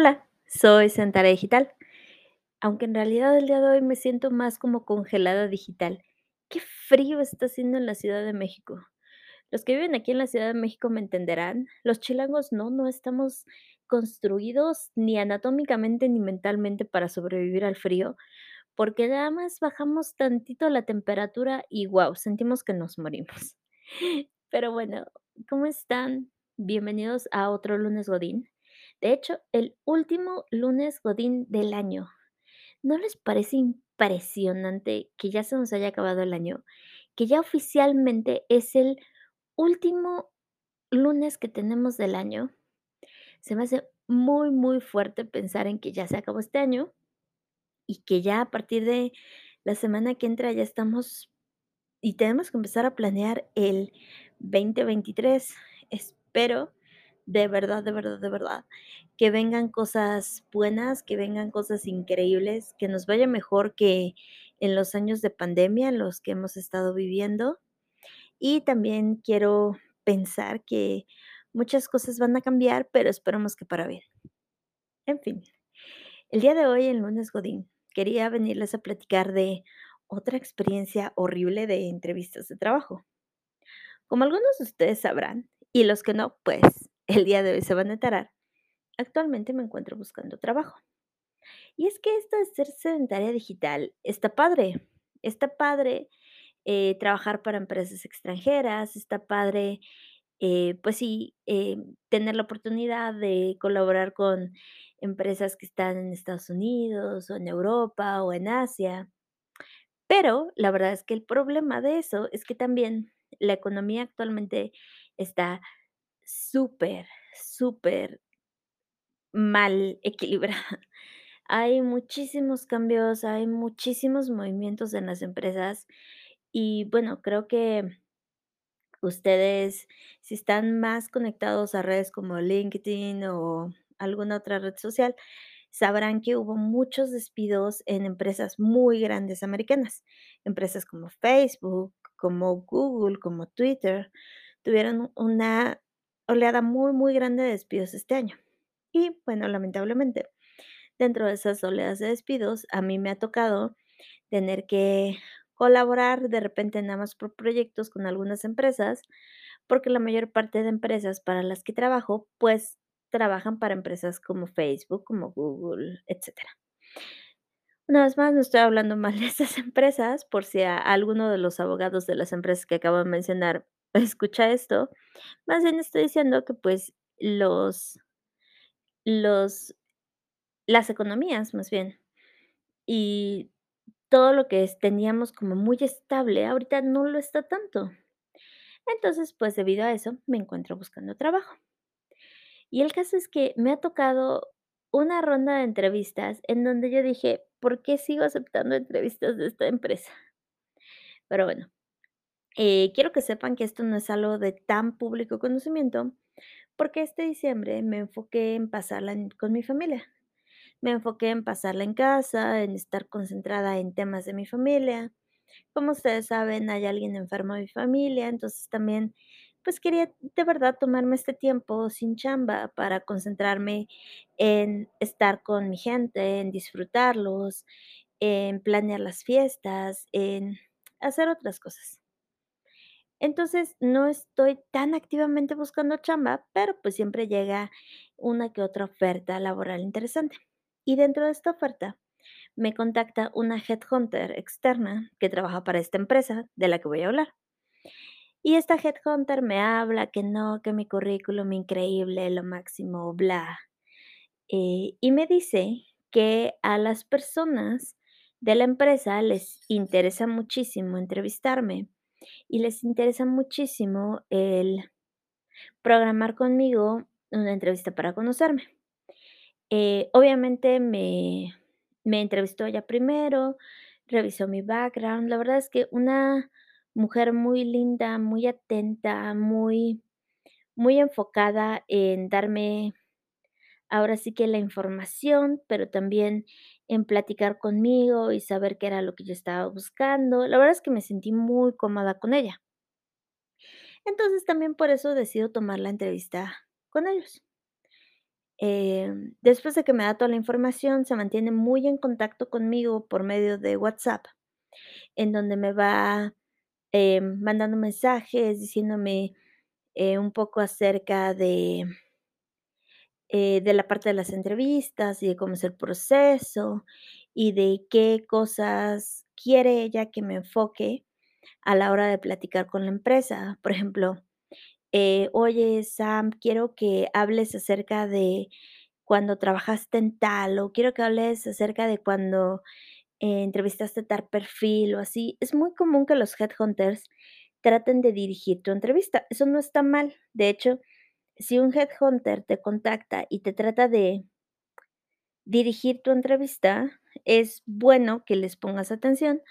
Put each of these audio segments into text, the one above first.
Hola, soy Sentara Digital, aunque en realidad el día de hoy me siento más como congelada digital. Qué frío está haciendo en la Ciudad de México. Los que viven aquí en la Ciudad de México me entenderán. Los chilangos no, no estamos construidos ni anatómicamente ni mentalmente para sobrevivir al frío, porque nada más bajamos tantito la temperatura y wow, sentimos que nos morimos. Pero bueno, ¿cómo están? Bienvenidos a otro lunes Godín. De hecho, el último lunes Godín del año. ¿No les parece impresionante que ya se nos haya acabado el año? Que ya oficialmente es el último lunes que tenemos del año. Se me hace muy, muy fuerte pensar en que ya se acabó este año y que ya a partir de la semana que entra ya estamos y tenemos que empezar a planear el 2023. Espero de verdad, de verdad, de verdad, que vengan cosas buenas, que vengan cosas increíbles, que nos vaya mejor que en los años de pandemia en los que hemos estado viviendo. Y también quiero pensar que muchas cosas van a cambiar, pero esperamos que para bien. En fin, el día de hoy, en Lunes Godín, quería venirles a platicar de otra experiencia horrible de entrevistas de trabajo. Como algunos de ustedes sabrán, y los que no, pues el día de hoy se van a enterar, actualmente me encuentro buscando trabajo. Y es que esto de ser sedentaria digital está padre, está padre eh, trabajar para empresas extranjeras, está padre, eh, pues sí, eh, tener la oportunidad de colaborar con empresas que están en Estados Unidos o en Europa o en Asia. Pero la verdad es que el problema de eso es que también la economía actualmente está súper, súper mal equilibrada. Hay muchísimos cambios, hay muchísimos movimientos en las empresas y bueno, creo que ustedes, si están más conectados a redes como LinkedIn o alguna otra red social, sabrán que hubo muchos despidos en empresas muy grandes americanas. Empresas como Facebook, como Google, como Twitter, tuvieron una oleada muy, muy grande de despidos este año. Y bueno, lamentablemente, dentro de esas oleadas de despidos, a mí me ha tocado tener que colaborar de repente nada más por proyectos con algunas empresas, porque la mayor parte de empresas para las que trabajo, pues trabajan para empresas como Facebook, como Google, etcétera. Una vez más, no estoy hablando mal de estas empresas, por si a alguno de los abogados de las empresas que acabo de mencionar escucha esto, más bien estoy diciendo que pues los los las economías, más bien, y todo lo que teníamos como muy estable, ahorita no lo está tanto. Entonces, pues, debido a eso, me encuentro buscando trabajo. Y el caso es que me ha tocado una ronda de entrevistas en donde yo dije: "¿Por qué sigo aceptando entrevistas de esta empresa?". Pero bueno, eh, quiero que sepan que esto no es algo de tan público conocimiento, porque este diciembre me enfoqué en pasarla con mi familia. Me enfoqué en pasarla en casa, en estar concentrada en temas de mi familia. Como ustedes saben, hay alguien enfermo en mi familia, entonces también, pues quería de verdad tomarme este tiempo sin chamba para concentrarme en estar con mi gente, en disfrutarlos, en planear las fiestas, en hacer otras cosas. Entonces, no estoy tan activamente buscando chamba, pero pues siempre llega una que otra oferta laboral interesante. Y dentro de esta oferta me contacta una headhunter externa que trabaja para esta empresa de la que voy a hablar. Y esta headhunter me habla que no, que mi currículum increíble, lo máximo, bla. Eh, y me dice que a las personas de la empresa les interesa muchísimo entrevistarme y les interesa muchísimo el programar conmigo una entrevista para conocerme. Eh, obviamente me me entrevistó ella primero, revisó mi background. La verdad es que una mujer muy linda, muy atenta, muy muy enfocada en darme ahora sí que la información, pero también en platicar conmigo y saber qué era lo que yo estaba buscando. La verdad es que me sentí muy cómoda con ella. Entonces, también por eso decido tomar la entrevista con ellos. Em, después de que me da toda la información, se mantiene muy en contacto conmigo por medio de WhatsApp, en donde me va, em, mandando mensajes diciéndome, eh, un poco acerca de eh, de la parte de las entrevistas y de cómo es el proceso, y de qué cosas quiere ella que me enfoque a la hora de platicar con la empresa. Por ejemplo, eh, oye, Sam, quiero que hables acerca de cuando trabajaste en tal, o quiero que hables acerca de cuando, eh, entrevistaste tal perfil o así. Es muy común que los headhunters traten de dirigir tu entrevista. Eso no está mal. De hecho, si un headhunter te contacta y te trata de dirigir tu entrevista, es bueno que les pongas atención,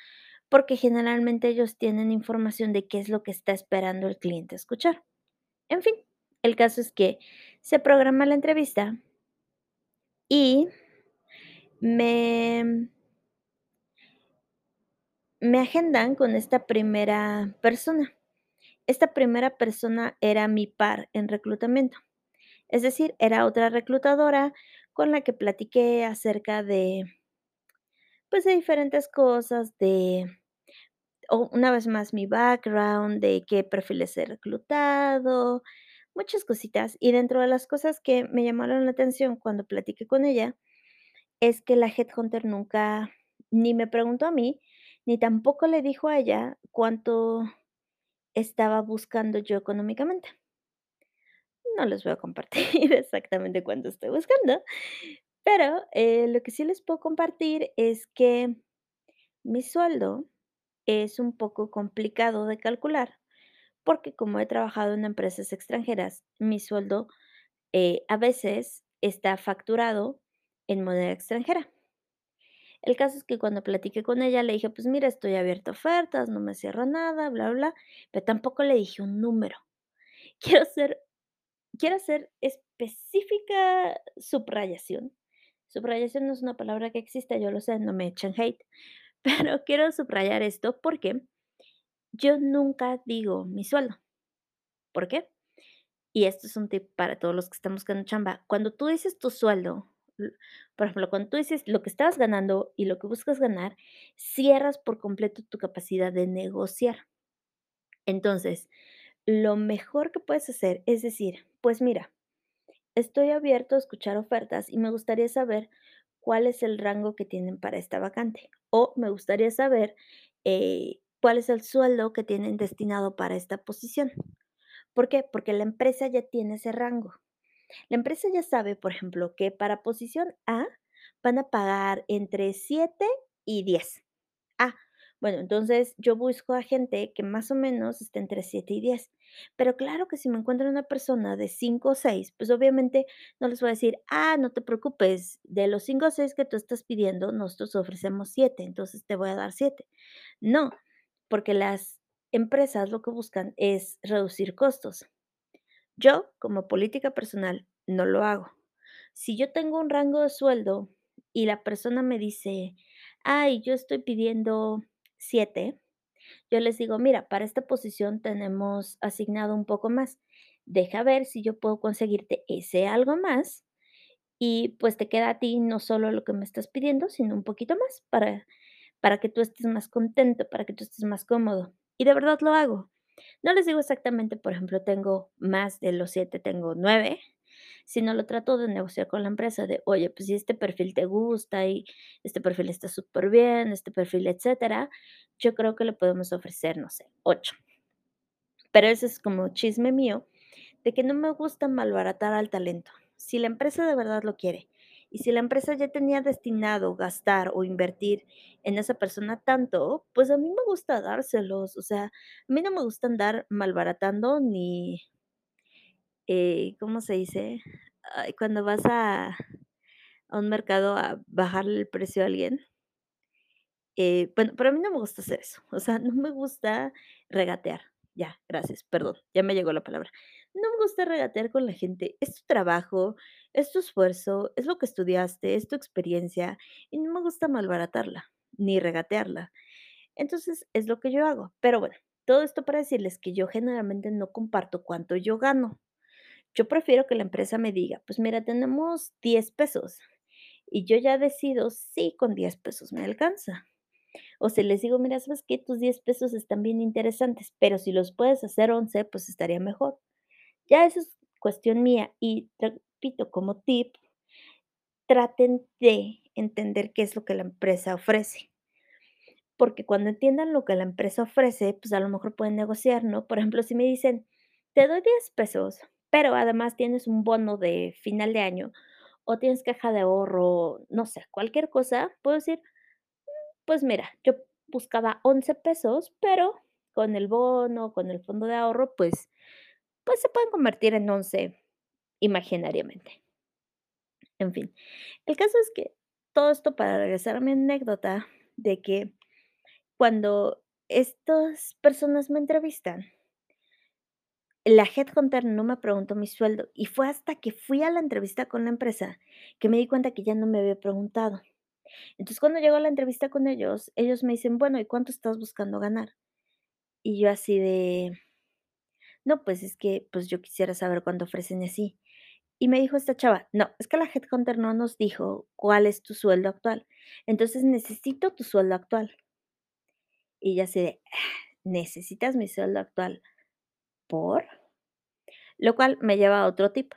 porque generalmente ellos tienen información de qué es lo que está esperando el cliente escuchar. En fin, el caso es que se programa la entrevista y me me agendan con esta primera persona. Esta primera persona era mi par en reclutamiento. Es decir, era otra reclutadora con la que platiqué acerca de pues, de diferentes cosas, de una vez más mi background, de qué perfiles he reclutado, muchas cositas. Y dentro de las cosas que me llamaron la atención cuando platiqué con ella, es que la headhunter nunca ni me preguntó a mí, ni tampoco le dijo a ella cuánto estaba buscando yo económicamente. No les voy a compartir exactamente cuánto estoy buscando, pero, eh, lo que sí les puedo compartir es que mi sueldo es un poco complicado de calcular, porque como he trabajado en empresas extranjeras, mi sueldo, eh, a veces está facturado en moneda extranjera. El caso es que cuando platiqué con ella, le dije: "Pues mira, estoy abierta a ofertas, no me cierro nada, bla, bla", pero tampoco le dije un número. Quiero ser quiero hacer específica subrayación. Subrayación no es una palabra que exista, yo lo sé, no me echen hate, pero quiero subrayar esto porque yo nunca digo mi sueldo. ¿Por qué? Y esto es un tip para todos los que están buscando chamba. Cuando tú dices tu sueldo, por ejemplo, cuando tú dices lo que estabas ganando y lo que buscas ganar, cierras por completo tu capacidad de negociar. Entonces, lo mejor que puedes hacer es decir: "Pues mira, estoy abierto a escuchar ofertas y me gustaría saber cuál es el rango que tienen para esta vacante, o me gustaría saber, eh, cuál es el sueldo que tienen destinado para esta posición". ¿Por qué? Porque la empresa ya tiene ese rango. La empresa ya sabe, por ejemplo, que para posición A van a pagar entre 7 y 10. Ah, bueno, entonces yo busco a gente que más o menos esté entre 7 y 10. Pero claro que si me encuentro una persona de 5 o 6, pues obviamente no les voy a decir: "Ah, no te preocupes, de los 5 o 6 que tú estás pidiendo, nosotros ofrecemos 7, entonces te voy a dar 7". No, porque las empresas lo que buscan es reducir costos. Yo, como política personal, no lo hago. Si yo tengo un rango de sueldo y la persona me dice: "Ay, yo estoy pidiendo 7", yo les digo: "Mira, para esta posición tenemos asignado un poco más. Deja ver si yo puedo conseguirte ese algo más, y pues te queda a ti no solo lo que me estás pidiendo, sino un poquito más para para que tú estés más contento, para que tú estés más cómodo". Y de verdad lo hago. No les digo exactamente, por ejemplo, tengo más de los 7, tengo 9, sino lo trato de negociar con la empresa de: "Oye, pues si este perfil te gusta y este perfil está superbién, este perfil, etcétera, yo creo que le podemos ofrecer, no sé, 8". Pero ese es como chisme mío, de que no me gusta malbaratar al talento. Si la empresa de verdad lo quiere, y si la empresa ya tenía destinado gastar o invertir en esa persona tanto, pues a mí me gusta dárselos. O sea, a mí no me gusta andar malbaratando ni eh, ¿cómo se dice? Cuando vas a a un mercado a bajarle el precio a alguien. Eh, bueno, pero a mí no me gusta hacer eso. O sea, no me gusta regatear. Ya, gracias, perdón, ya me llegó la palabra. No me gusta regatear con la gente. Es tu trabajo, es tu esfuerzo, es lo que estudiaste, es tu experiencia, y no me gusta malbaratarla, ni regatearla. Entonces, es lo que yo hago. Pero bueno, todo esto para decirles que yo generalmente no comparto cuánto yo gano. Yo prefiero que la empresa me diga: "Pues mira, tenemos 10 pesos", y yo ya decido si con 10 pesos me alcanza. O si les digo: "Mira, ¿sabes qué? Tus 10 pesos están bien interesantes, pero si los puedes hacer 11, pues estaría mejor". Ya eso es cuestión mía y repito, como tip traten de entender qué es lo que la empresa ofrece. Porque cuando entiendan lo que la empresa ofrece, pues a lo mejor pueden negociar, ¿no? Por ejemplo, si me dicen: "Te doy 10 pesos, pero además tienes un bono de final de año, o tienes caja de ahorro", no sé, cualquier cosa, puedo decir: "Mm, pues mira, yo buscaba 11 pesos, pero con el bono, con el fondo de ahorro, pues pues se pueden convertir en 11 imaginariamente". En fin, el caso es que todo esto para regresar a mi anécdota de que cuando estas personas me entrevistan la headhunter no me preguntó mi sueldo, y fue hasta que fui a la entrevista con la empresa que me di cuenta que ya no me había preguntado. Entonces, cuando llego a la entrevista con ellos, ellos me dicen: "Bueno, ¿y cuánto estás buscando ganar?". Y yo así de: "No, pues es que, pues yo quisiera saber cuánto ofrecen así". Y me dijo esta chava: "No, es que la headhunter no nos dijo cuál es tu sueldo actual, entonces necesito tu sueldo actual". Y yo así de: "¿Necesitas mi sueldo actual? ¿Por?". Lo cual me lleva a otro tip.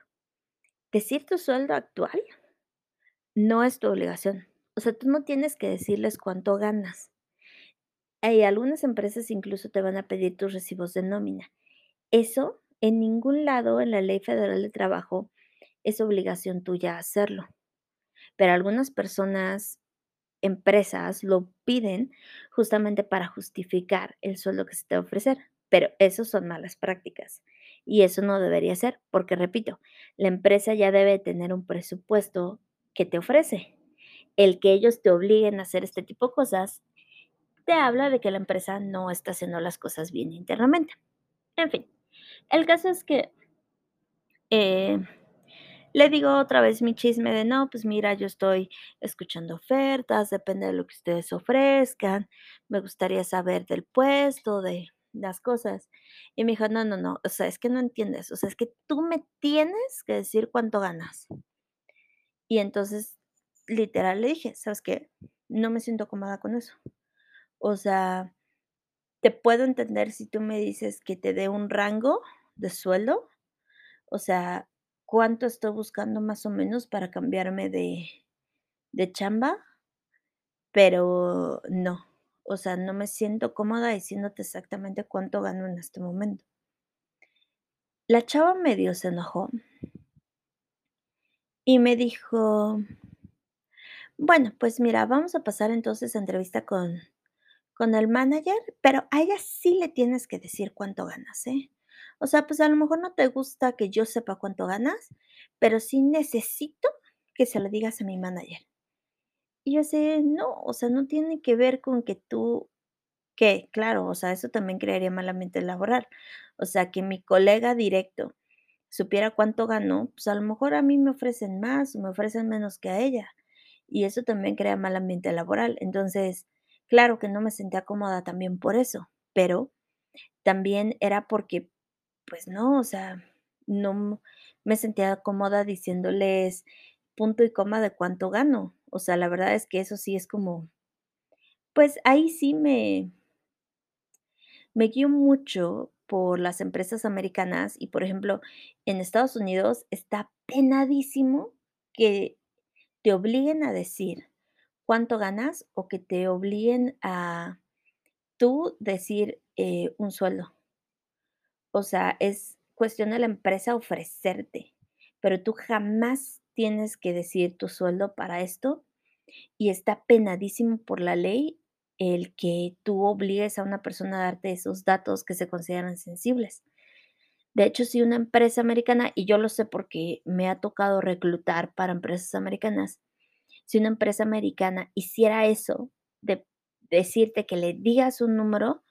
Decir tu sueldo actual no es tu obligación. O sea, tú no tienes que decirles cuánto ganas. Hay algunas empresas incluso te van a pedir tus recibos de nómina. Eso en ningún lado en la Ley Federal de Trabajo es obligación tuya hacerlo. Pero algunas personas, empresas lo piden justamente para justificar el sueldo que se te va a ofrecer, pero esos son malas prácticas. Y eso no debería ser, porque repito, la empresa ya debe tener un presupuesto que te ofrece. El que ellos te obliguen a hacer este tipo de cosas, te habla de que la empresa no está haciendo las cosas bien internamente. En fin, el caso es que eh, le digo otra vez mi chisme de: "No, pues mira, yo estoy escuchando ofertas, depende de lo que ustedes ofrezcan, me gustaría saber del puesto, de las cosas". Y me dijo: "No, no, no, o sea, es que no entiendes, o sea, es que tú me tienes que decir cuánto ganas". Y entonces, literal le dije: "¿Sabes qué? No me siento cómoda con eso". O sea, te puedo entender si tú me dices que te dé un rango de sueldo, o sea, cuánto estoy buscando más o menos para cambiarme de de chamba pero no, o sea, no me siento cómoda diciéndote exactamente cuánto gano en este momento. La chava medio se enojó y me dijo: "Bueno, pues mira, vamos a pasar entonces a entrevista con con el manager, pero a ella sí le tienes que decir cuánto ganas, ¿eh? O sea, pues a lo mejor no te gusta que yo sepa cuánto ganas, pero sí necesito que se lo digas a mi manager". Y yo de: "No, o sea, no tiene que ver con que tú", que claro, o sea, eso también crearía mal ambiente laboral. O sea, que mi colega directo supiera cuánto gano, pues a lo mejor a mí me ofrecen más o me ofrecen menos que a ella, y eso también crea mal ambiente laboral. Entonces, claro que no me sentía cómoda también por eso, pero también era porque, pues no, o sea, no me sentía cómoda diciéndoles punto y coma de cuánto gano. O sea, la verdad es que eso sí es como pues ahí sí me me mucho por las empresas americanas y, por ejemplo, en Estados Unidos está penadísimo que te obliguen a decir cuánto ganas o que te obliguen a tú decir, eh, un sueldo. O sea, es cuestión de la empresa ofrecerte, pero tú jamás tienes que decir tu sueldo para esto, y está penadísimo por la ley el que tú obligues a una persona a darte esos datos que se consideran sensibles. De hecho, si una empresa americana, y yo lo sé porque me ha tocado reclutar para empresas americanas, si una empresa americana hiciera eso, de decirte que le digas un número,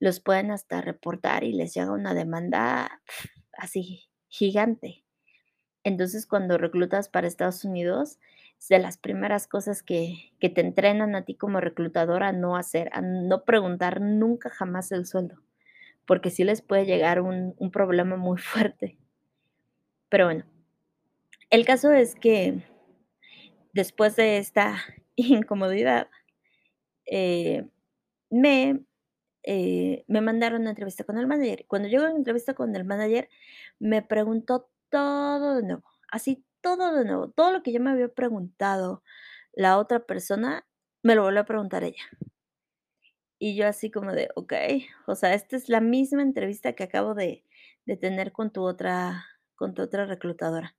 los pueden hasta reportar y les llega una demanda así gigante. Entonces, cuando reclutas para Estados Unidos, es de las primeras cosas que que te entrenan a ti como reclutadora a no hacer, a no preguntar nunca jamás el sueldo, porque sí les puede llegar un un problema muy fuerte. Pero bueno, el caso es que después de esta incomodidad, eh, me, eh, me mandaron a entrevista con el manager. Cuando llego a la entrevista con el manager, me preguntó todo de nuevo, así todo de nuevo, todo lo que ya me había preguntado la otra persona, me lo volvió a preguntar ella. Y yo así como de, okey, o sea, esta es la misma entrevista que acabo de de tener con tu otra con tu otra reclutadora.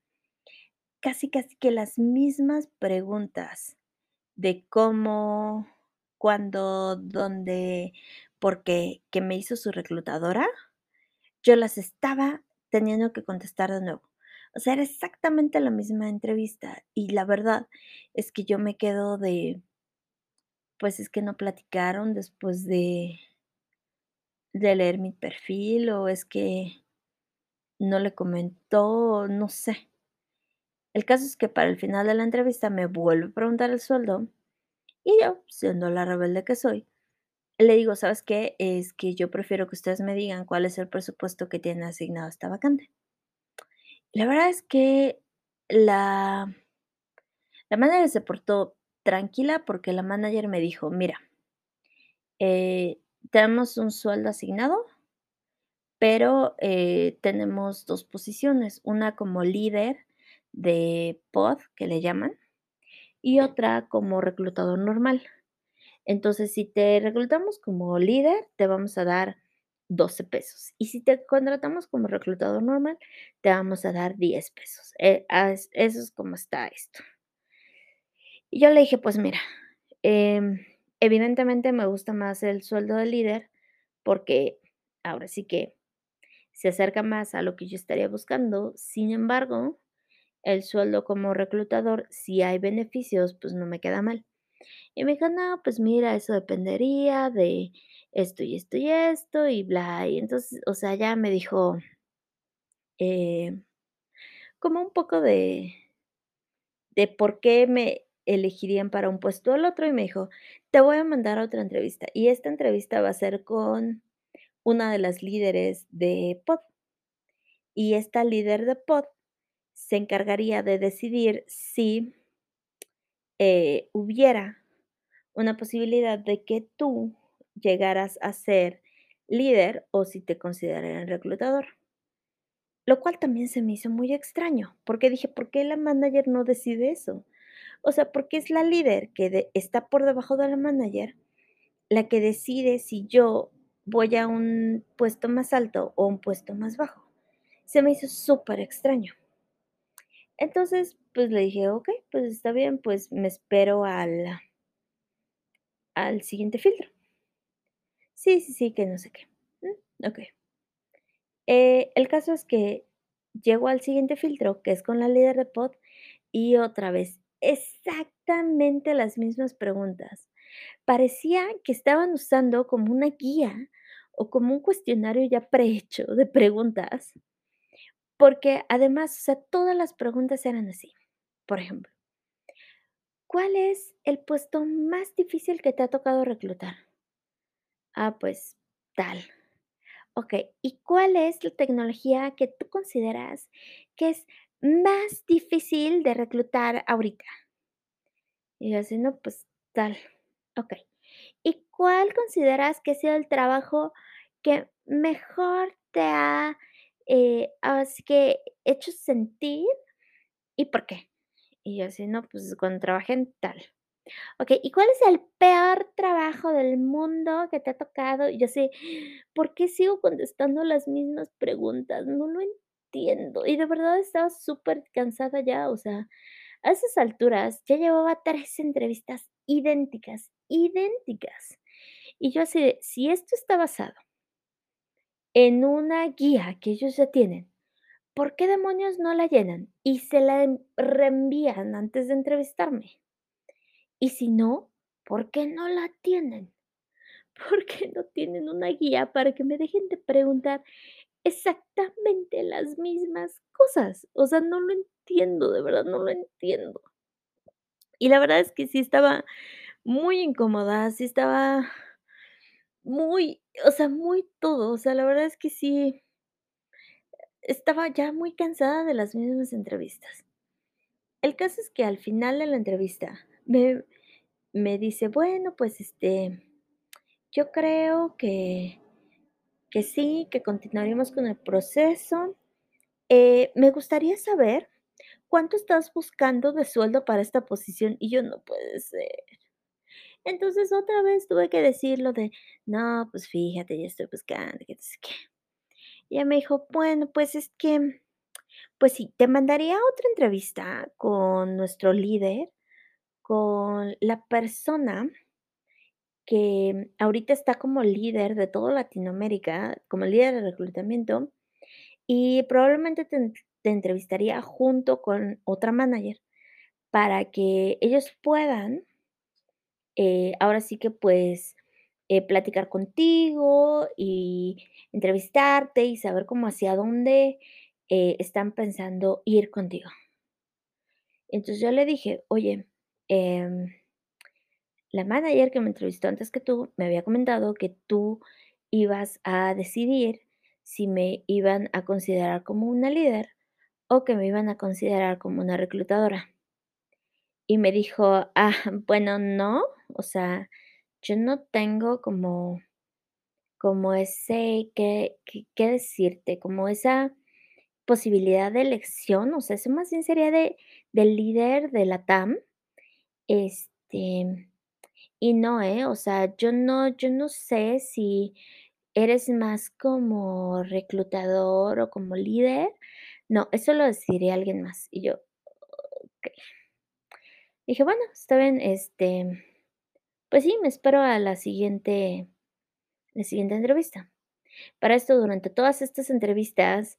Casi, casi que las mismas preguntas de cómo, cuándo, dónde, por qué, que me hizo su reclutadora, yo las estaba teniendo que contestar de nuevo. O sea, era exactamente la misma entrevista, y la verdad es que yo me quedo de pues, es que no platicaron después de de leer mi perfil, o es que no le comentó, no sé. El caso es que para el final de la entrevista me vuelve a preguntar el sueldo, y yo, siendo la rebelde que soy, le digo: "¿Sabes qué? Es que yo prefiero que ustedes me digan cuál es el presupuesto que tienen asignado esta vacante". La verdad es que la la manager se portó tranquila, porque la manager me dijo: "Mira" "eh, tenemos un sueldo asignado" "pero, eh, tenemos 2 posiciones, una como líder de pod, que le llaman, y otra como reclutador normal. Entonces, si te reclutamos como líder, te vamos a dar 12 pesos, y si te contratamos como reclutador normal, te vamos a dar 10 pesos, eh, eso es como está esto". Y yo le dije: "Pues mira, em, evidentemente me gusta más el sueldo de líder, porque ahora sí que se acerca más a lo que yo estaría buscando, sin embargo, el sueldo como reclutador, si hay beneficios, pues, no me queda mal". Y me dijo: "No, pues mira, eso dependería de esto, y esto, y esto, y bla". Y entonces, o sea, ya me dijo eh, como un poco de de por qué me elegirían para un puesto o el otro, y me dijo: "Te voy a mandar a otra entrevista, y esta entrevista va a ser con una de las líderes de pod". Y esta líder de pod se encargaría de decidir si eh, hubiera una posibilidad de que tú llegaras a ser líder, o si te consideraran reclutador. Lo cual también se me hizo muy extraño, porque dije: "¿Por qué la manager no decide eso?". O sea, porque es la líder que está por debajo de la manager, la que decide si yo voy a un puesto más alto, o un puesto más bajo. Se me hizo superextraño. Entonces, pues, le dije: "Okey, pues está bien, pues me espero al" "al siguiente filtro". "Sí, sí, sí, que no sé qué". "Mm, okey". Eh, el caso es que llego al siguiente filtro, que es con la líder de pod, y otra vez, exactamente las mismas preguntas. Parecía que estaban usando como una guía, o como un cuestionario ya prehecho de preguntas. Porque además, o sea, todas las preguntas eran así. Por ejemplo ¿cuál es el puesto más difícil que te ha tocado reclutar? Ah, pues, tal. Okey, ¿y cuál es la tecnología que tú consideras que es más difícil de reclutar ahorita? Y yo así: "No, pues, tal". Okey, ¿y cuál consideras que ha sido el trabajo que mejor te ha, eh, ahora sí que hecho sentir, y por qué? Y yo así: "No, pues, cuando trabajé en tal". Okey, ¿y cuál es el peor trabajo del mundo que te ha tocado? Y yo así: "¿Por qué sigo contestando las mismas preguntas? No lo entiendo". Y de verdad estaba supercansada ya, o sea, a esas alturas ya llevaba 3 entrevistas idénticas, idénticas. Y yo así "Si esto está basado" "en una guía que ellos ya tienen, ¿por qué demonios no la llenan y se la en reenvían antes de entrevistarme? Y si no, ¿por qué no la tienen? ¿Por qué no tienen una guía para que me dejen de preguntar exactamente las mismas cosas?". O sea, no lo entiendo, de verdad, no lo entiendo. Y la verdad es que sí estaba muy incómoda, sí estaba muy, o sea, muy todo, o sea, la verdad es que sí estaba ya muy cansada de las mismas entrevistas. El caso es que al final de la entrevista me me dice: "Bueno, pues, este, yo creo que que sí, que continuaríamos con el proceso. Eh, me gustaría saber, ¿cuánto estás buscando de sueldo para esta posición?". Y yo: "No puede ser". Entonces, otra vez tuve que decir lo de: "No, pues fíjate, ya estoy buscando, que no sé qué". Y ella me dijo: "Bueno, pues es que, pues sí, te mandaría otra entrevista con nuestro líder, con la persona que ahorita está como líder de todo Latinoamérica, como líder de reclutamiento, y probablemente te te entrevistaría junto con otra mánager, para que ellos puedan" "eh, ahora sí que, pues, eh, platicar contigo y entrevistarte y saber cómo hacia dónde, eh, están pensando ir contigo". Entonces, yo le dije: "Oye, em" "la mánager que me entrevistó antes que tú, me había comentado que tú ibas a decidir si me iban a considerar como una líder o que me iban a considerar como una reclutadora". Y me dijo: "Ah, bueno, no, o sea, yo no tengo como como ese, ¿qué qué qué decirte? Como esa posibilidad de elección, o sea, eso más bien sería de de líder de LATAM, este, y no, ¿eh? O sea, yo no yo no sé si eres más como reclutador o como líder. No, eso lo decidiría alguien más". Y yo: Dije: "Bueno, está bien, este, pues sí, me espero a la siguiente la siguiente entrevista". Para esto, durante todas estas entrevistas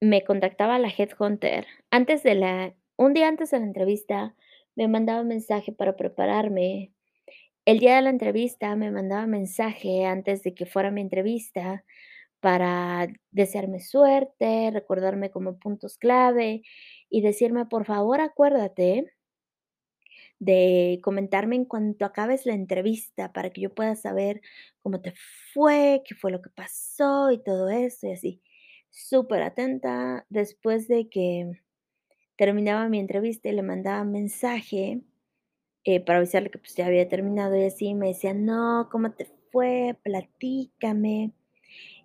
me contactaba la headhunter. Antes de la un día antes de la entrevista, me mandaba mensaje para prepararme. El día de la entrevista, me mandaba mensaje antes de que fuera mi entrevista, para desearme suerte, recordarme como puntos clave y decirme: "Por favor, acuérdate" "de comentarme en cuanto acabes la entrevista, para que yo pueda saber cómo te fue, qué fue lo que pasó y todo eso", y así. Superatenta, después de que terminaba mi entrevista y le mandaba mensaje, eh, para avisarle que, pues, ya había terminado y así, me decía: "No, ¿cómo te fue? Platícame".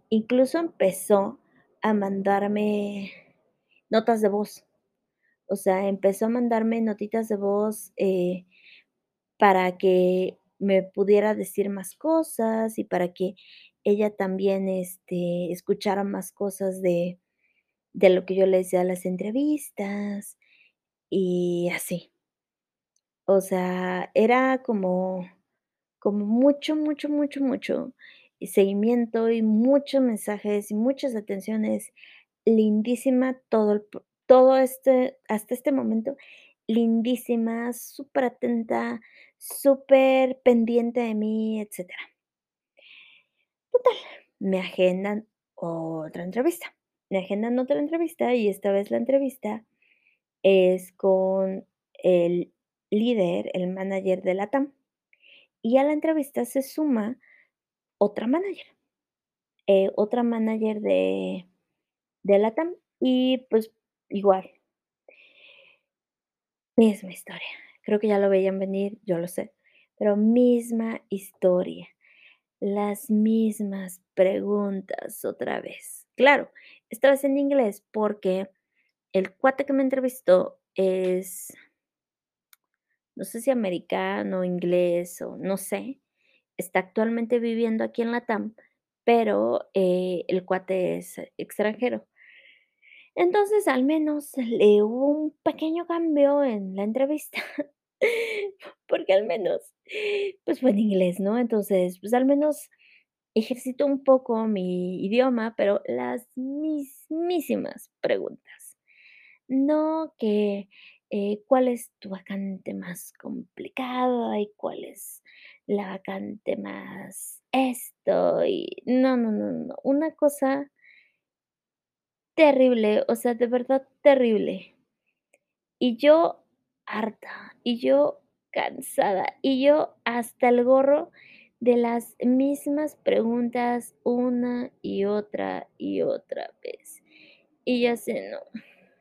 Incluso empezó a mandarme notas de voz. O sea, empezó a mandarme notitas de voz, eh, para que me pudiera decir más cosas y para que ella también, este, escuchara más cosas de de lo que yo le decía a las entrevistas, y así. O sea, era como como mucho, mucho, mucho, mucho seguimiento y muchos mensajes y muchas atenciones. Lindísima todo el todo este hasta este momento, lindísima, superatenta, superpendiente de mí, etcétera. Total, me agendan otra entrevista. Me agendan otra entrevista y esta vez la entrevista es con el líder, el mánager de LATAM. Y a la entrevista se suma otra mánager. Eh, otra mánager de de LATAM y, pues, igual. Misma historia. Creo que ya lo veían venir, yo lo sé, pero misma historia. Las mismas preguntas otra vez. Claro, esta vez en inglés, porque el cuate que me entrevistó es no sé si americano, inglés o no sé, está actualmente viviendo aquí en LATAM, pero, eh, el cuate es extranjero. Entonces, al menos le hubo un pequeño cambio en la entrevista, porque al menos, pues, fue en inglés, ¿no? Entonces, pues, al menos ejercito un poco mi idioma, pero las mismísimas preguntas. No, que, eh, ¿cuál es tu vacante más complicada? Y, ¿cuál es la vacante más esto? Y no, no, no, no, una cosa terrible, o sea, de verdad terrible. Y yo harta, y yo cansada, y yo hasta el gorro de las mismas preguntas una y otra y otra vez. Y así de: "No,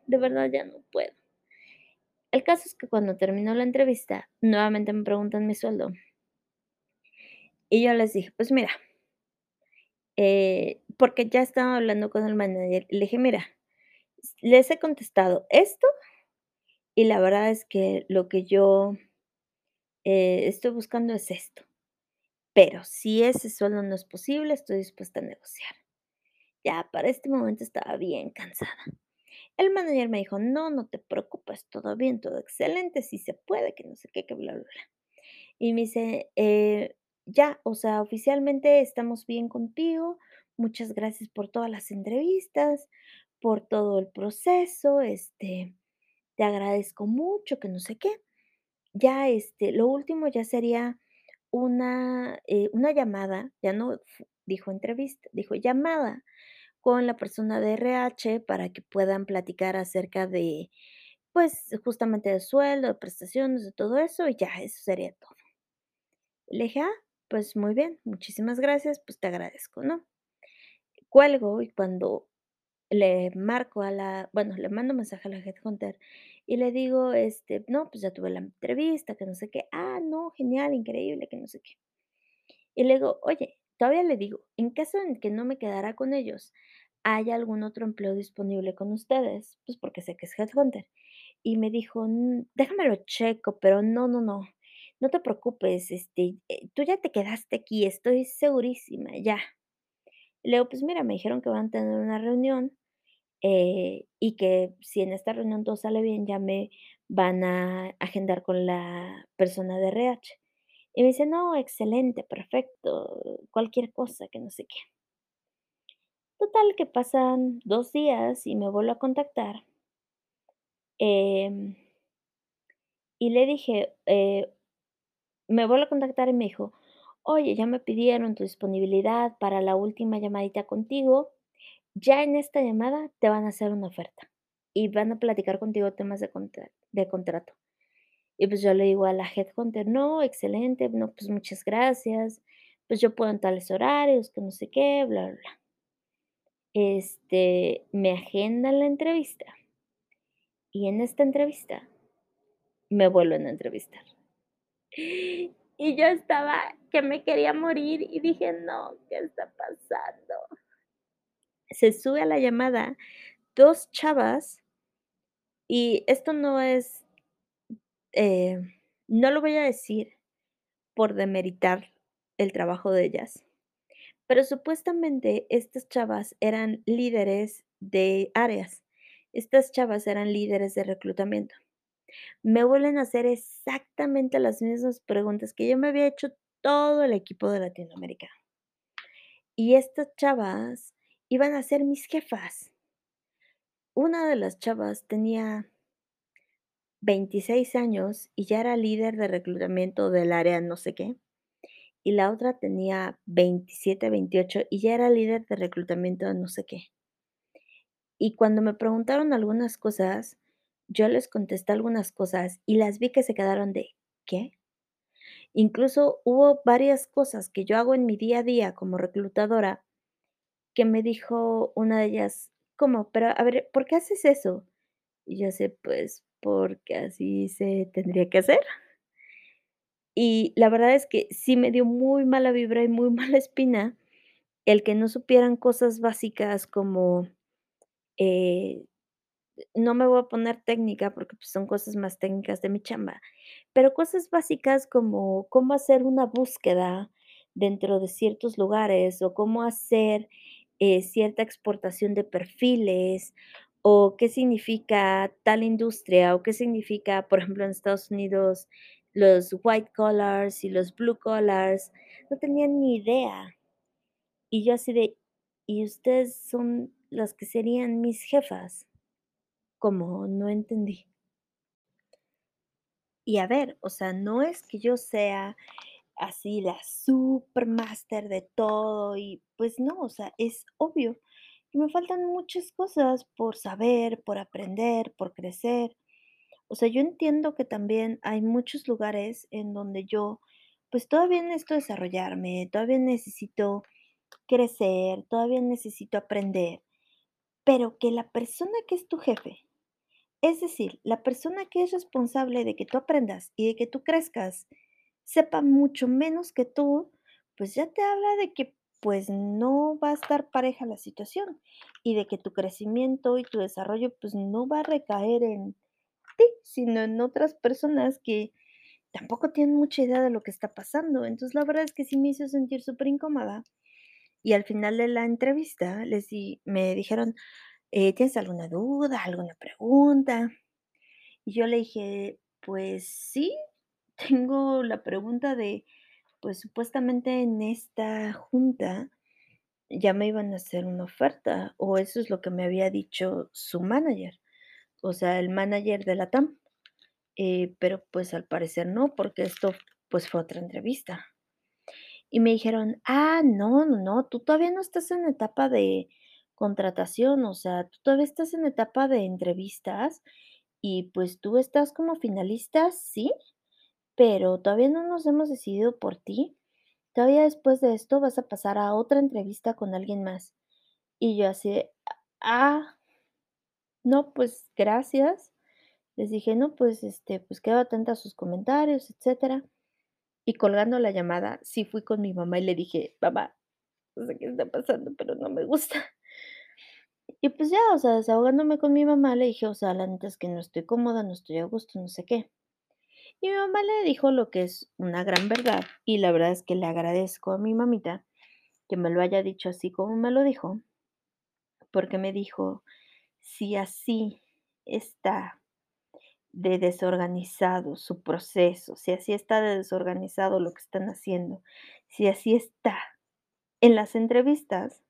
de verdad ya no puedo". El caso es que cuando terminó la entrevista, nuevamente me preguntan mi sueldo. Y yo les dije: "Pues mira" eh, porque ya estaba hablando con el manager, le dije: "Mira, les he contestado esto" "y la verdad es que lo que yo" "eh, estoy buscando es esto, pero si ese sueldo no es posible, estoy dispuesta a negociar". Ya para este momento estaba bien cansada. El manager me dijo: "No, no te preocupes, todo bien, todo excelente, sí se puede, que no sé qué, que bla, bla, bla". Y me dice: "Eh, ya, o sea, oficialmente estamos bien contigo, muchas gracias por todas las entrevistas, por todo el proceso, este, te agradezco mucho, que no sé qué. Ya, este, lo último ya sería una, eh, una llamada", ya no dijo entrevista, dijo llamada con la persona de RH para que puedan platicar acerca de, pues, justamente de sueldo, de prestaciones, de todo eso, y ya, eso sería todo. Le "Ah, pues muy bien, muchísimas gracias, pues te agradezco", ¿no? Cuelgo y cuando le marco a la bueno, le mando mensaje a la headhunter y le digo, este: "No, pues ya tuve la entrevista, que no sé qué". "Ah, no, genial, increíble, que no sé qué". Y le digo: "Oye", todavía le digo: "En caso en que no me quedara con ellos, ¿hay algún otro empleo disponible con ustedes?". Pues, porque sé que es headhunter. Y me dijo: "Mm, déjame lo checo, pero no, no, no, no te preocupes, este, eh, tú ya te quedaste aquí, estoy segurísima, ya". Le digo: "Pues mira, me dijeron que van a tener una reunión, eh, y que si en esta reunión todo sale bien, ya me van a agendar con la persona de RH". Y me dice: "No, excelente, perfecto, cualquier cosa, que no sé qué". Total, que pasan 2 días y me vuelve a contactar em y le dije, eh, me vuelve a contactar y me dijo: "Oye, ya me pidieron tu disponibilidad para la última llamadita contigo. Ya en esta llamada te van a hacer una oferta, y van a platicar contigo temas de de contrato". Y pues yo le digo a la headhunter: "No, excelente, no, pues muchas gracias, pues yo puedo en tales horarios, que no sé qué, bla, bla, bla". Este, me agendan la entrevista y en esta entrevista me vuelven a entrevistar. Y yo estaba que me quería morir y dije: "No, ¿qué está pasando?". Se sube a la llamada 2 chavas y esto no es eh, no lo voy a decir por demeritar el trabajo de ellas, pero supuestamente estas chavas eran líderes de áreas. Estas chavas eran líderes de reclutamiento. Me vuelven a hacer exactamente las mismas preguntas que ya me había hecho todo el equipo de Latinoamérica. Y estas chavas iban a ser mis jefas. Una de las chavas tenía 26 años y ya era líder de reclutamiento del área no sé qué, y la otra tenía 27, 28 y ya era líder de reclutamiento de no sé qué. Y cuando me preguntaron algunas cosas, yo les contesté algunas cosas y las vi que se quedaron de: "¿Qué?". Incluso hubo varias cosas que yo hago en mi día a día como reclutadora que me dijo una de ellas: "¿Cómo? Pero a ver, ¿por qué haces eso?". Y yo así: "Pues porque así se tendría que hacer". Y la verdad es que sí me dio muy mala vibra y muy mala espina el que no supieran cosas básicas como, eh, no me voy a poner técnica porque, pues, son cosas más técnicas de mi chamba, pero cosas básicas como cómo hacer una búsqueda dentro de ciertos lugares o cómo hacer, eh, cierta exportación de perfiles, o qué significa tal industria, o qué significa, por ejemplo, en Estados Unidos, los white collars y los blue collars, no tenían ni idea. Y yo así de: "¿Y ustedes son las que serían mis jefas?". ¿Cómo? No entendí. Y a ver, o sea, no es que yo sea así la supermáster de todo y, pues no, o sea, es obvio que me faltan muchas cosas por saber, por aprender, por crecer. O sea, yo entiendo que también hay muchos lugares en donde yo, pues, todavía necesito desarrollarme, todavía necesito crecer, todavía necesito aprender. pero que la persona que es tu jefe, es decir, la persona que es responsable de que tú aprendas y de que tú crezcas, sepa mucho menos que tú, pues ya te habla de que pues no va a estar pareja la situación y de que tu crecimiento y tu desarrollo pues no va a recaer en ti, sino en otras personas que tampoco tienen mucha idea de lo que está pasando. Entonces la verdad es que sí me hizo sentir súper incómoda. Y al final de la entrevista les di, me dijeron, eh, ¿tienes alguna duda, alguna pregunta? Y yo le dije, pues sí, tengo la pregunta de, pues supuestamente en esta junta ya me iban a hacer una oferta, o eso es lo que me había dicho su manager, o sea, el manager de la TAM. Eh, pero pues al parecer no, porque esto pues fue otra entrevista. Y me dijeron, ah, no, no, no, tú todavía no estás en etapa de contratación, o sea, tú todavía estás en etapa de entrevistas y pues tú estás como finalista, sí, pero todavía no nos hemos decidido por ti. Todavía después de esto vas a pasar a otra entrevista con alguien más. Y yo así, ah, no, pues gracias. Les dije, no, pues este, pues quedo atenta a sus comentarios, etcétera. Y colgando la llamada, sí fui con mi mamá y le dije, mamá, no sé qué está pasando, pero no me gusta. Y pues ya, o sea, desahogándome con mi mamá, le dije, o sea, la neta es que no estoy cómoda, no estoy a gusto, no sé qué. Y mi mamá le dijo lo que es una gran verdad, y la verdad es que le agradezco a mi mamita que me lo haya dicho así como me lo dijo, porque me dijo, si así está de desorganizado su proceso, si así está de desorganizado lo que están haciendo, si así está en las entrevistas,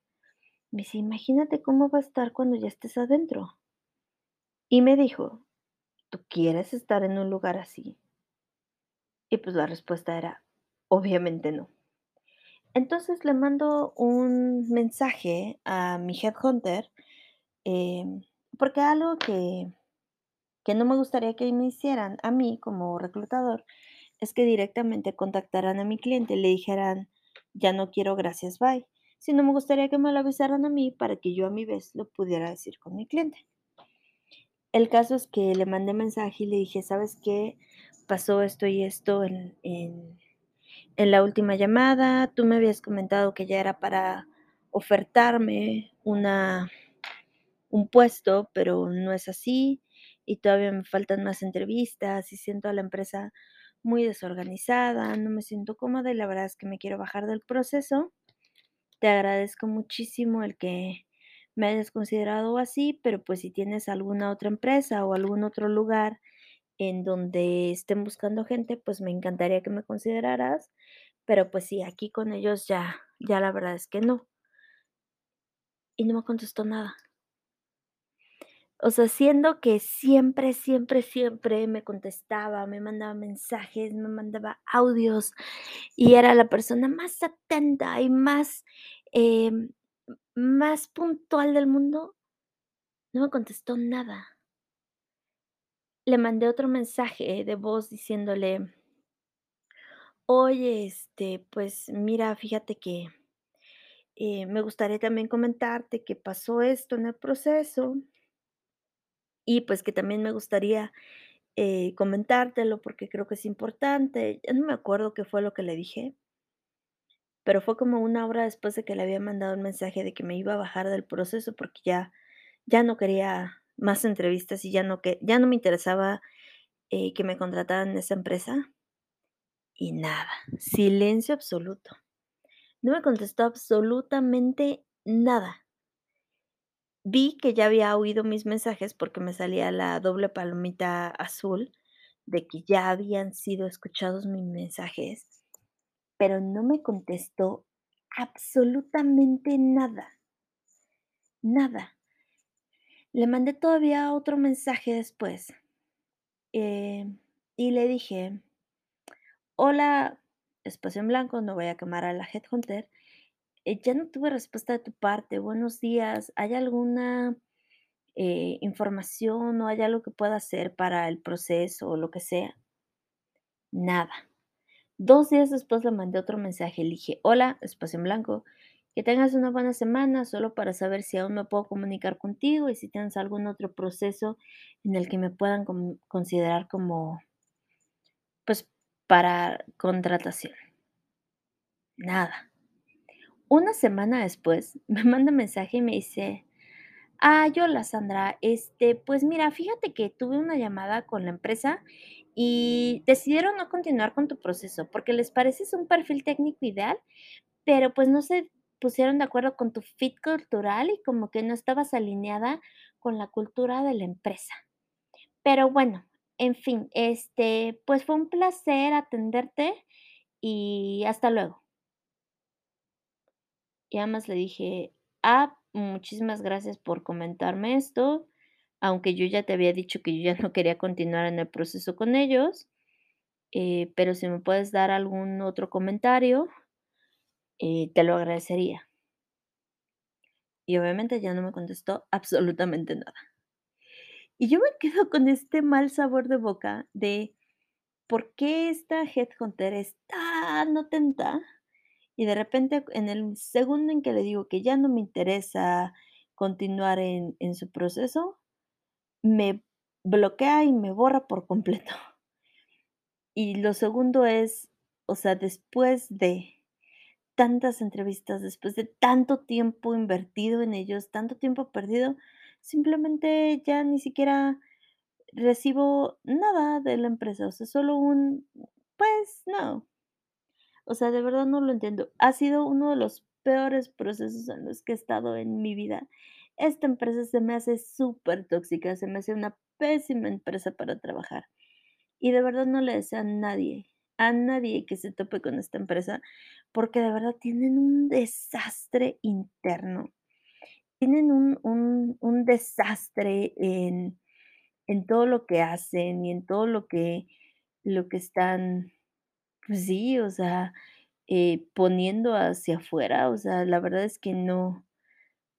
me dice, imagínate cómo va a estar cuando ya estés adentro. Y me dijo, ¿tú quieres estar en un lugar así? Y pues la respuesta era, obviamente no. Entonces le mando un mensaje a mi headhunter, eh, porque algo que, que no me gustaría que me hicieran a mí como reclutador es que directamente contactaran a mi cliente y le dijeran, ya no quiero, gracias, bye. Sino me gustaría que me lo avisaran a mí para que yo a mi vez lo pudiera decir con mi cliente. El caso es que le mandé mensaje y le dije, ¿sabes qué? Pasó esto y esto en, en, la última llamada. Tú me habías comentado que ya era para ofertarme una, un puesto, pero no es así. Y todavía me faltan más entrevistas y siento a la empresa muy desorganizada, no me siento cómoda y la verdad es que me quiero bajar del proceso. Te agradezco muchísimo el que me hayas considerado así, pero pues si tienes alguna otra empresa o algún otro lugar en donde estén buscando gente, pues me encantaría que me consideraras, pero pues sí, aquí con ellos ya, ya la verdad es que no. Y no me contestó nada. O sea, siendo que siempre, siempre, siempre me contestaba, me mandaba mensajes, me mandaba audios y era la persona más atenta y más, eh, más puntual del mundo, no me contestó nada. Le mandé otro mensaje de voz diciéndole, oye, este, pues mira, fíjate que eh, me gustaría también comentarte que pasó esto en el proceso y pues que también me gustaría eh, comentártelo porque creo que es importante. Ya no me acuerdo qué fue lo que le dije, pero fue como una hora después de que le había mandado un mensaje de que me iba a bajar del proceso porque ya, ya no quería más entrevistas y ya no, que, ya no me interesaba eh, que me contrataran en esa empresa. Y nada, silencio absoluto. No me contestó absolutamente nada. Vi que ya había oído mis mensajes porque me salía la doble palomita azul de que ya habían sido escuchados mis mensajes, pero no me contestó absolutamente nada. Nada. Le mandé todavía otro mensaje después eh, y le dije, hola, espacio en blanco, no voy a quemar a la Headhunter. Eh, ya no tuve respuesta de tu parte. Buenos días. ¿Hay alguna eh, información o hay algo que pueda hacer para el proceso o lo que sea? Nada. Dos días después le mandé otro mensaje. Le dije, hola, espacio en blanco. Que tengas una buena semana, solo para saber si aún me puedo comunicar contigo y si tienes algún otro proceso en el que me puedan con considerar como pues, para contratación. Nada. Una semana después, me manda mensaje y me dice: "Ay, hola Sandra, este, pues mira, fíjate que tuve una llamada con la empresa y decidieron no continuar con tu proceso, porque les pareces un perfil técnico ideal, pero, pues, no se pusieron de acuerdo con tu fit cultural y como que no estabas alineada con la cultura de la empresa. Pero bueno, en fin, este, pues, fue un placer atenderte y hasta luego". Y además le dije: "Ah, muchísimas gracias por comentarme esto, aunque yo ya te había dicho que yo ya no quería continuar en el proceso con ellos, eh, pero si me puedes dar algún otro comentario, eh, te lo agradecería". Y obviamente ya no me contestó absolutamente nada. Y yo me quedo con este mal sabor de boca de, ¿por qué esta headhunter es tan atenta? Y de repente, en el segundo en que le digo que ya no me interesa continuar en en su proceso, me bloquea y me borra por completo. Y lo segundo es, o sea, después de tantas entrevistas, después de tanto tiempo invertido en ellos, tanto tiempo perdido, simplemente ya ni siquiera recibo nada de la empresa, o sea, solo un, pues, no. O sea, de verdad no lo entiendo. Ha sido uno de los peores procesos en los que he estado en mi vida. Esta empresa se me hace supertóxica, se me hace una pésima empresa para trabajar. Y de verdad no le deseo a nadie, a nadie que se tope con esta empresa, porque de verdad tienen un desastre interno. Tienen un un un desastre en en todo lo que hacen y en todo lo que lo que están, sí, o sea, eh, poniendo hacia afuera, o sea, la verdad es que no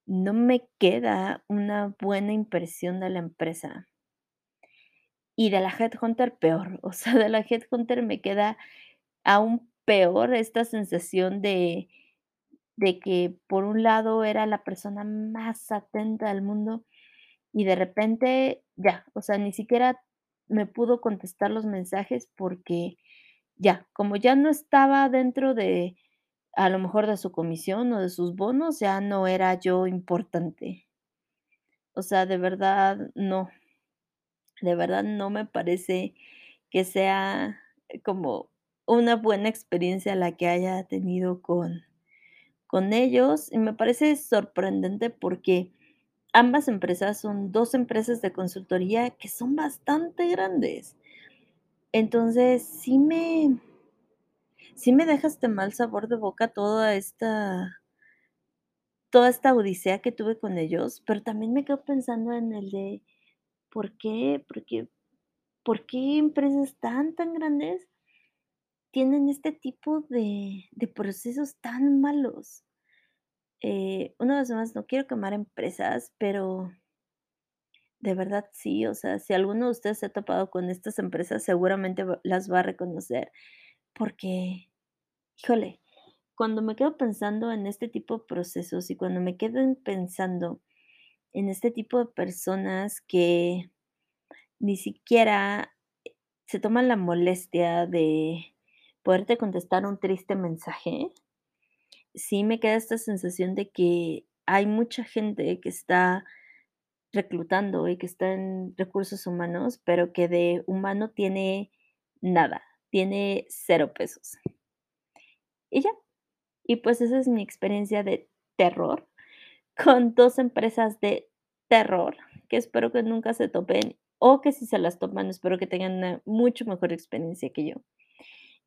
no me queda una buena impresión de la empresa. Y de la headhunter peor, o sea, de la headhunter me queda aún peor esta sensación de de que, por un lado, era la persona más atenta del mundo y de repente ya, o sea, ni siquiera me pudo contestar los mensajes porque ya, como ya no estaba dentro de, a lo mejor, de su comisión o de sus bonos, ya no era yo importante. O sea, de verdad, no. De verdad, no me parece que sea como una buena experiencia la que haya tenido con con ellos, y me parece sorprendente porque ambas empresas son 2 empresas de consultoría que son bastante grandes. Entonces, sí me sí me deja este mal sabor de boca toda esta toda esta odisea que tuve con ellos, pero también me quedo pensando en el de, ¿por qué? ¿Por qué por qué empresas tan, tan grandes tienen este tipo de de procesos tan malos? Eh, una vez más, no quiero quemar empresas, pero de verdad sí, o sea, si alguno de ustedes se ha topado con estas empresas, seguramente las va a reconocer, porque, híjole, cuando me quedo pensando en este tipo de procesos y cuando me quedo en pensando en este tipo de personas que ni siquiera, se toman la molestia de poderte contestar un triste mensaje, sí me queda esta sensación de que hay mucha gente que está reclutando y que está en recursos humanos, pero que de humano tiene nada, tiene cero pesos. Y ya. Y pues esa es mi experiencia de terror con 2 empresas de terror, que espero que nunca se topen, o que si se las topan, espero que tengan una mucho mejor experiencia que yo.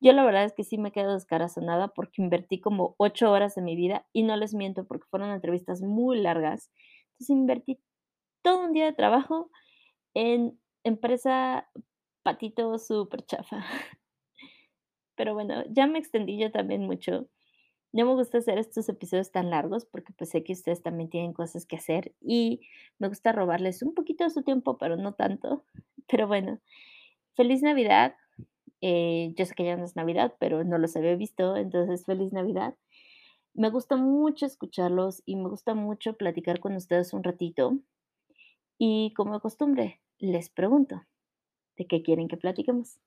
Yo la verdad es que sí me quedo descorazonada porque invertí como 8 horas de mi vida, y no les miento, porque fueron entrevistas muy largas. Entonces, invertí todo un día de trabajo en empresa patito superchafa. Pero bueno, ya me extendí yo también mucho. No me gusta hacer estos episodios tan largos porque, pues, sé que ustedes también tienen cosas que hacer y me gusta robarles un poquito de su tiempo, pero no tanto. Pero bueno, feliz Navidad. Eh, yo sé que ya no es Navidad, pero no los había visto, entonces feliz Navidad. Me gusta mucho escucharlos y me gusta mucho platicar con ustedes un ratito. Y como de costumbre, les pregunto, ¿de qué quieren que platiquemos?